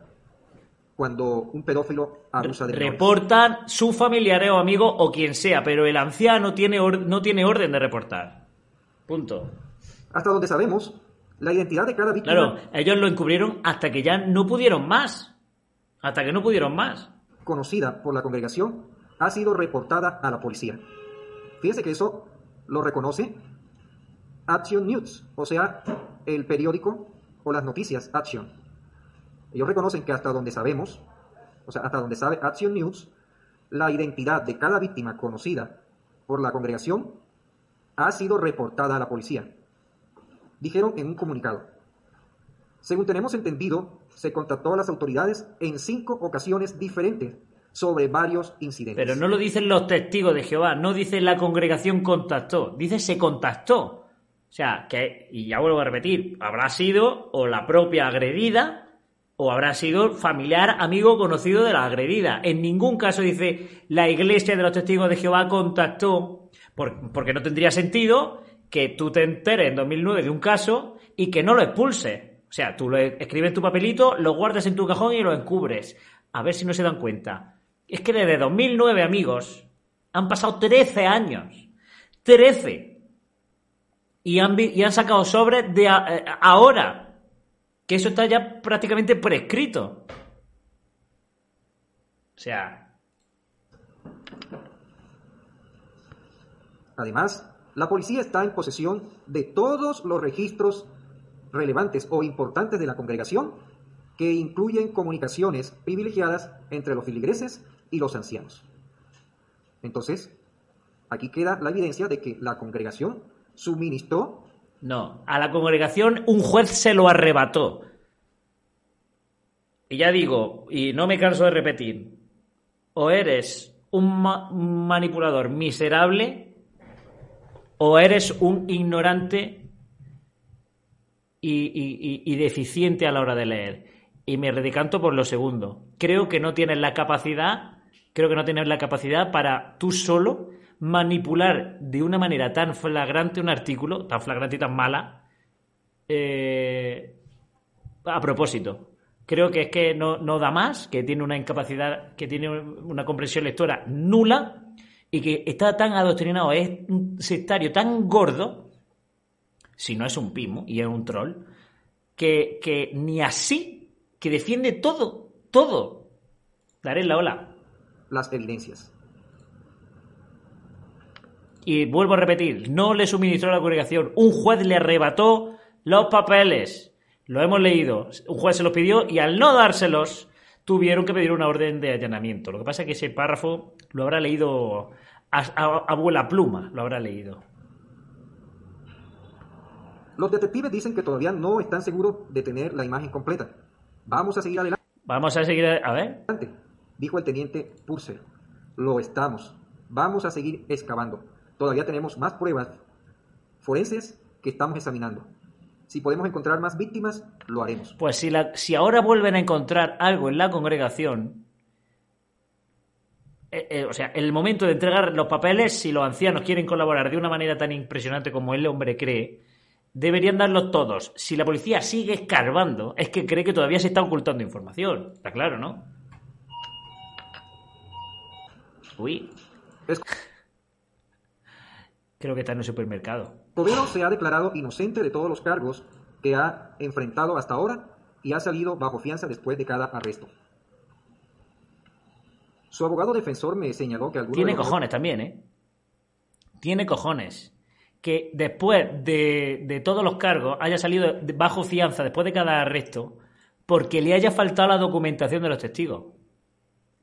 cuando un pedófilo abusa de menores. reportan sus familiares o amigos o quien sea, pero el anciano tiene or- no tiene orden de reportar. Punto. Hasta donde sabemos, la identidad de cada víctima Claro, ellos lo encubrieron hasta que ya no pudieron más. Hasta que no pudieron más. conocida por la congregación ha sido reportada a la policía. Fíjense que eso lo reconoce Action News, o sea, el periódico o las noticias Action. Ellos reconocen que hasta donde sabemos, o sea, hasta donde sabe Action News, la identidad de cada víctima conocida por la congregación ha sido reportada a la policía. Dijeron en un comunicado. Según tenemos entendido, se contactó a las autoridades en cinco ocasiones diferentes sobre varios incidentes. Pero no lo dicen los testigos de Jehová, no dice la congregación contactó, dice se contactó. O sea, que, y ya vuelvo a repetir, habrá sido o la propia agredida o habrá sido familiar, amigo, conocido de la agredida. En ningún caso dice la iglesia de los testigos de Jehová contactó, por- porque no tendría sentido que tú te enteres en 2009 de un caso y que no lo expulses. O sea, tú lo escribes tu papelito, lo guardas en tu cajón y lo encubres. A ver si no se dan cuenta. Es que desde 2009, amigos, han pasado 13 años. 13. Y han, y han sacado sobres de a- eh, ahora. Que eso está ya prácticamente prescrito. O sea, Además, la policía está en posesión de todos los registros relevantes o importantes de la congregación que incluyen comunicaciones privilegiadas entre los filigreses y los ancianos. Entonces, aquí queda la evidencia de que la congregación suministró no. A la congregación un juez se lo arrebató. Y ya digo, y no me canso de repetir, o eres un manipulador miserable o eres un ignorante y, deficiente a la hora de leer. Y me redicanto por lo segundo. Creo que no tienes la capacidad, creo que no tienes la capacidad para tú solo manipular de una manera tan flagrante un artículo, tan flagrante y tan mala, eh, a propósito. Creo que es que no, no da más, que tiene una incapacidad, que tiene una comprensión lectora nula y que está tan adoctrinado, es un sectario tan gordo si no es un pimo y es un troll, que, ni así, que defiende todo, todo. Daré la ola. Las evidencias. Y vuelvo a repetir, no le suministró la congregación. Un juez le arrebató los papeles. Lo hemos leído. Un juez se los pidió y al no dárselos, tuvieron que pedir una orden de allanamiento. Lo que pasa es que ese párrafo lo habrá leído a, abuela pluma, lo habrá leído. Los detectives dicen que todavía no están seguros de tener la imagen completa. Vamos a seguir adelante. Vamos a seguir a ver. Dijo el teniente Purser. Lo estamos. Vamos a seguir excavando. Todavía tenemos más pruebas forenses que estamos examinando. Si podemos encontrar más víctimas, lo haremos. Pues si, la, si ahora vuelven a encontrar algo en la congregación, eh, eh, o sea, el momento de entregar los papeles, si los ancianos quieren colaborar de una manera tan impresionante como el hombre cree, deberían darlo todos. Si la policía sigue escarbando, es que cree que todavía se está ocultando información. Está claro, ¿no? Uy. Creo que está en el supermercado. Povero se ha declarado inocente de todos los cargos que ha enfrentado hasta ahora y ha salido bajo fianza después de cada arresto. Su abogado defensor me señaló que algunos... Tiene cojones también, ¿eh? Tiene cojones que después de, todos los cargos haya salido bajo fianza después de cada arresto porque le haya faltado la documentación de los testigos.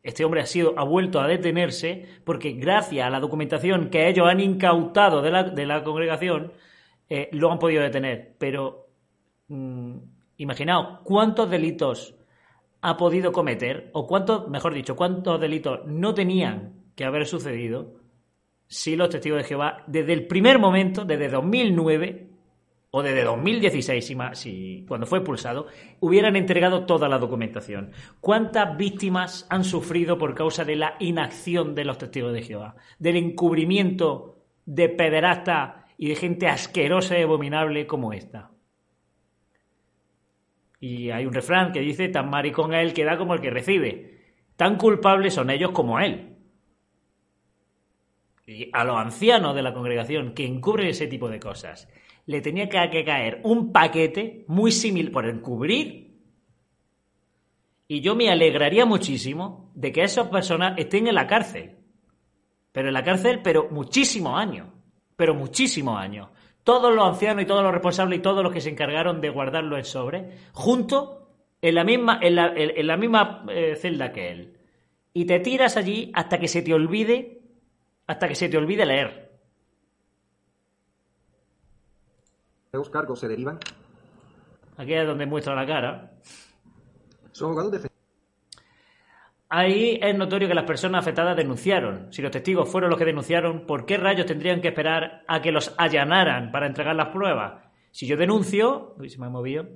Este hombre ha sido ha vuelto a detenerse porque gracias a la documentación que ellos han incautado de la, congregación eh, lo han podido detener. Pero mm, imaginaos cuántos delitos ha podido cometer o cuántos, mejor dicho, cuántos delitos no tenían que haber sucedido si los testigos de Jehová, desde el primer momento, desde 2009 o desde 2016, si, si, cuando fue expulsado, hubieran entregado toda la documentación. ¿Cuántas víctimas han sufrido por causa de la inacción de los testigos de Jehová? Del encubrimiento de pederasta y de gente asquerosa y abominable como esta. Y hay un refrán que dice, tan maricón a él que da como el que recibe. Tan culpables son ellos como él a los ancianos de la congregación que encubren ese tipo de cosas, le tenía que, caer un paquete muy similar por encubrir. Y yo me alegraría muchísimo de que esas personas estén en la cárcel. Pero en la cárcel, pero muchísimos años. Pero muchísimos años. Todos los ancianos y todos los responsables y todos los que se encargaron de guardarlo en sobre, juntos en la misma, en la, misma eh, celda que él. Y te tiras allí hasta que se te olvide hasta que se te olvide leer. Los cargos se derivan. Aquí es donde muestra la cara. Son abogados de Ahí es notorio que las personas afectadas denunciaron. Si los testigos fueron los que denunciaron, ¿por qué rayos tendrían que esperar a que los allanaran para entregar las pruebas? Si yo denuncio, uy, se me ha movido,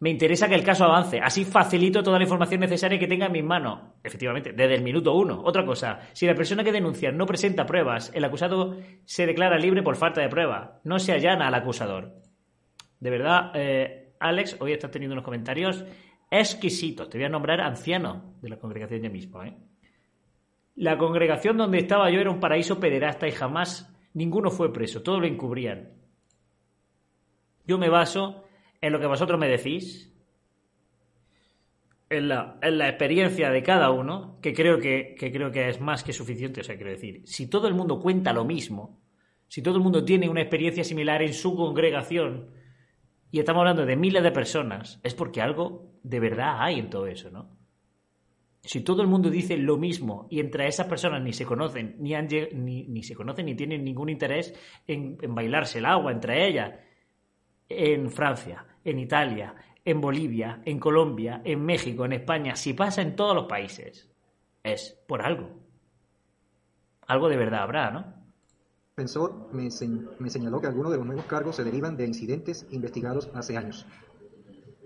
me interesa que el caso avance. Así facilito toda la información necesaria que tenga en mis manos. Efectivamente, desde el minuto uno. Otra cosa, si la persona que denuncia no presenta pruebas, el acusado se declara libre por falta de pruebas. No se allana al acusador. De verdad, eh, Alex, hoy estás teniendo unos comentarios exquisitos. Te voy a nombrar anciano de la congregación ya mismo. ¿eh? La congregación donde estaba yo era un paraíso pederasta y jamás ninguno fue preso. Todos lo encubrían. Yo me baso en lo que vosotros me decís, en la, experiencia de cada uno, que creo que, creo que es más que suficiente. O sea, quiero decir, si todo el mundo cuenta lo mismo, si todo el mundo tiene una experiencia similar en su congregación, y estamos hablando de miles de personas, es porque algo de verdad hay en todo eso, ¿no? Si todo el mundo dice lo mismo y entre esas personas ni se conocen, ni, ni, se conocen ni tienen ningún interés en, en bailarse el agua entre ellas, en Francia, en Italia, en Bolivia, en Colombia, en México, en España, si pasa en todos los países, es por algo. Algo de verdad habrá, ¿no? El defensor me, me señaló que algunos de los nuevos cargos se derivan de incidentes investigados hace años.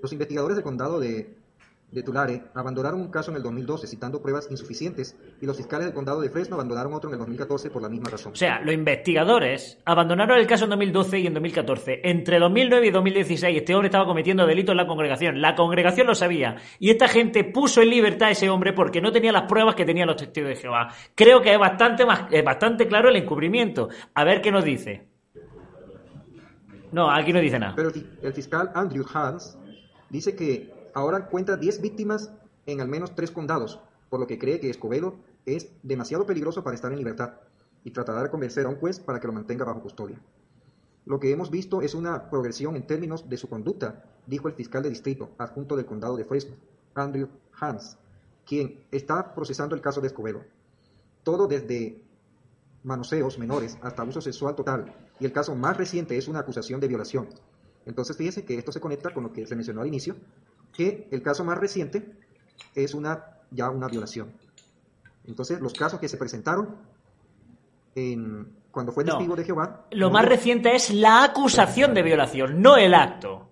Los investigadores del condado de, de Tulare abandonaron un caso en el 2012 citando pruebas insuficientes y los fiscales del condado de Fresno abandonaron otro en el 2014 por la misma razón. O sea, los investigadores abandonaron el caso en 2012 y en 2014. Entre 2009 y 2016 este hombre estaba cometiendo delitos en la congregación. La congregación lo sabía. Y esta gente puso en libertad a ese hombre porque no tenía las pruebas que tenían los testigos de Jehová. Creo que es bastante, más, es bastante claro el encubrimiento. A ver qué nos dice. No, aquí no dice nada. Pero el fiscal Andrew Hans dice que ahora encuentra 10 víctimas en al menos tres condados, por lo que cree que Escobedo es demasiado peligroso para estar en libertad y tratará de convencer a un juez para que lo mantenga bajo custodia. Lo que hemos visto es una progresión en términos de su conducta, dijo el fiscal de distrito adjunto del condado de Fresno, Andrew Hans, quien está procesando el caso de Escobedo. Todo desde manoseos menores hasta abuso sexual total, y el caso más reciente es una acusación de violación. Entonces fíjese que esto se conecta con lo que se mencionó al inicio, que el caso más reciente es una ya una violación. Entonces los casos que se presentaron en, cuando fue No. testigo de Jehová, Lo no- más reciente es la acusación de violación, no el acto.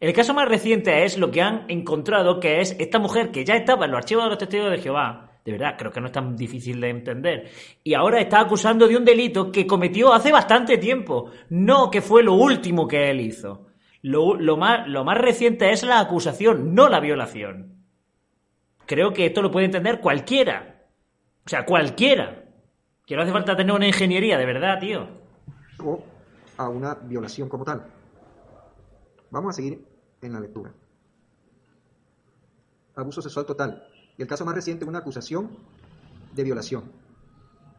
El caso más reciente es lo que han encontrado, que es esta mujer que ya estaba en los archivos de los testigos de Jehová. De verdad, creo que no es tan difícil de entender. Y ahora está acusando de un delito que cometió hace bastante tiempo. No que fue lo último que él hizo. Lo, lo más, lo más reciente es la acusación, no la violación. Creo que esto lo puede entender cualquiera. O sea, cualquiera. Que no hace falta tener una ingeniería, de verdad, tío. o a una violación como tal. Vamos a seguir en la lectura. Abuso sexual total. Y el caso más reciente, una acusación de violación.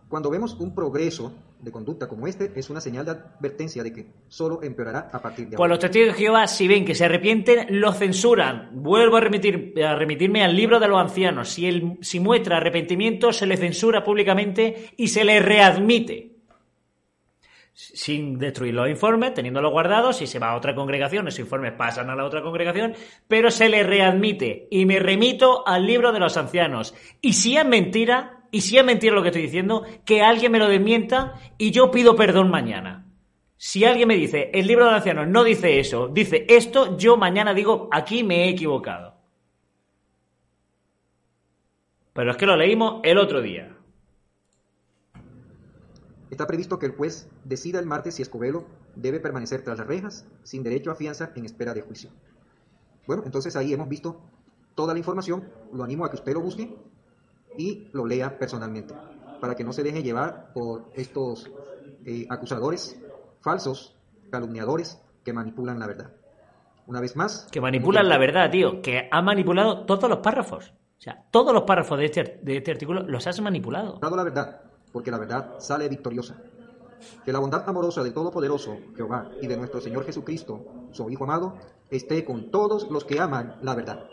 Cuando vemos un progreso de conducta como este, es una señal de advertencia de que solo empeorará a partir de Pues ahora. los testigos de Jehová, si ven que se arrepienten, lo censuran. Vuelvo a, remitir, a remitirme al libro de los ancianos. Si, él, si muestra arrepentimiento, se le censura públicamente y se le readmite. Sin destruir los informes, teniéndolos guardados, si se va a otra congregación, esos informes pasan a la otra congregación, pero se le readmite. Y me remito al libro de los ancianos. Y si es mentira, y si es mentira lo que estoy diciendo, que alguien me lo desmienta y yo pido perdón mañana. Si alguien me dice, el libro de ancianos no dice eso, dice esto, yo mañana digo, aquí me he equivocado. Pero es que lo leímos el otro día. Está previsto que el juez decida el martes si Escobedo debe permanecer tras las rejas sin derecho a fianza en espera de juicio. Bueno, entonces ahí hemos visto toda la información. Lo animo a que usted lo busque y lo lea personalmente para que no se deje llevar por estos eh, acusadores falsos, calumniadores que manipulan la verdad. Una vez más, Que manipulan la verdad, tío. Que ha manipulado todos los párrafos. O sea, todos los párrafos de este, de este artículo los has manipulado. dado la verdad, porque la verdad sale victoriosa. Que la bondad amorosa del Todopoderoso Jehová y de nuestro Señor Jesucristo, su Hijo amado, esté con todos los que aman la verdad.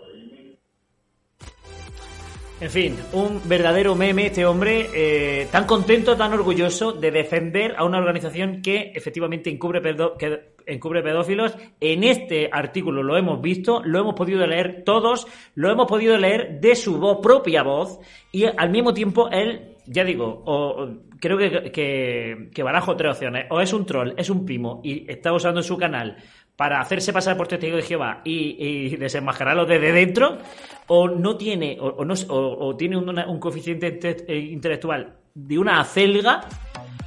En fin, un verdadero meme este hombre, eh, tan contento, tan orgulloso de defender a una organización que efectivamente encubre, pedo- que encubre pedófilos. En este artículo lo hemos visto, lo hemos podido leer todos, lo hemos podido leer de su propia voz, y al mismo tiempo él, ya digo, o- creo que, que, barajo tres opciones, o es un troll, es un primo, y está usando su canal para hacerse pasar por testigo de Jehová y, desenmascararlo desde dentro, o no tiene, o, no, o, o tiene un coeficiente eh, intelectual de una acelga,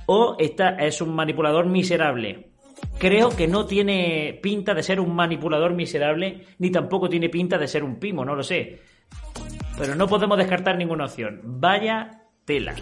o esta es un manipulador miserable. Creo que no tiene pinta de ser un manipulador miserable, ni tampoco tiene pinta de ser un pimo, no lo sé. Pero no podemos descartar ninguna opción. Vaya tela.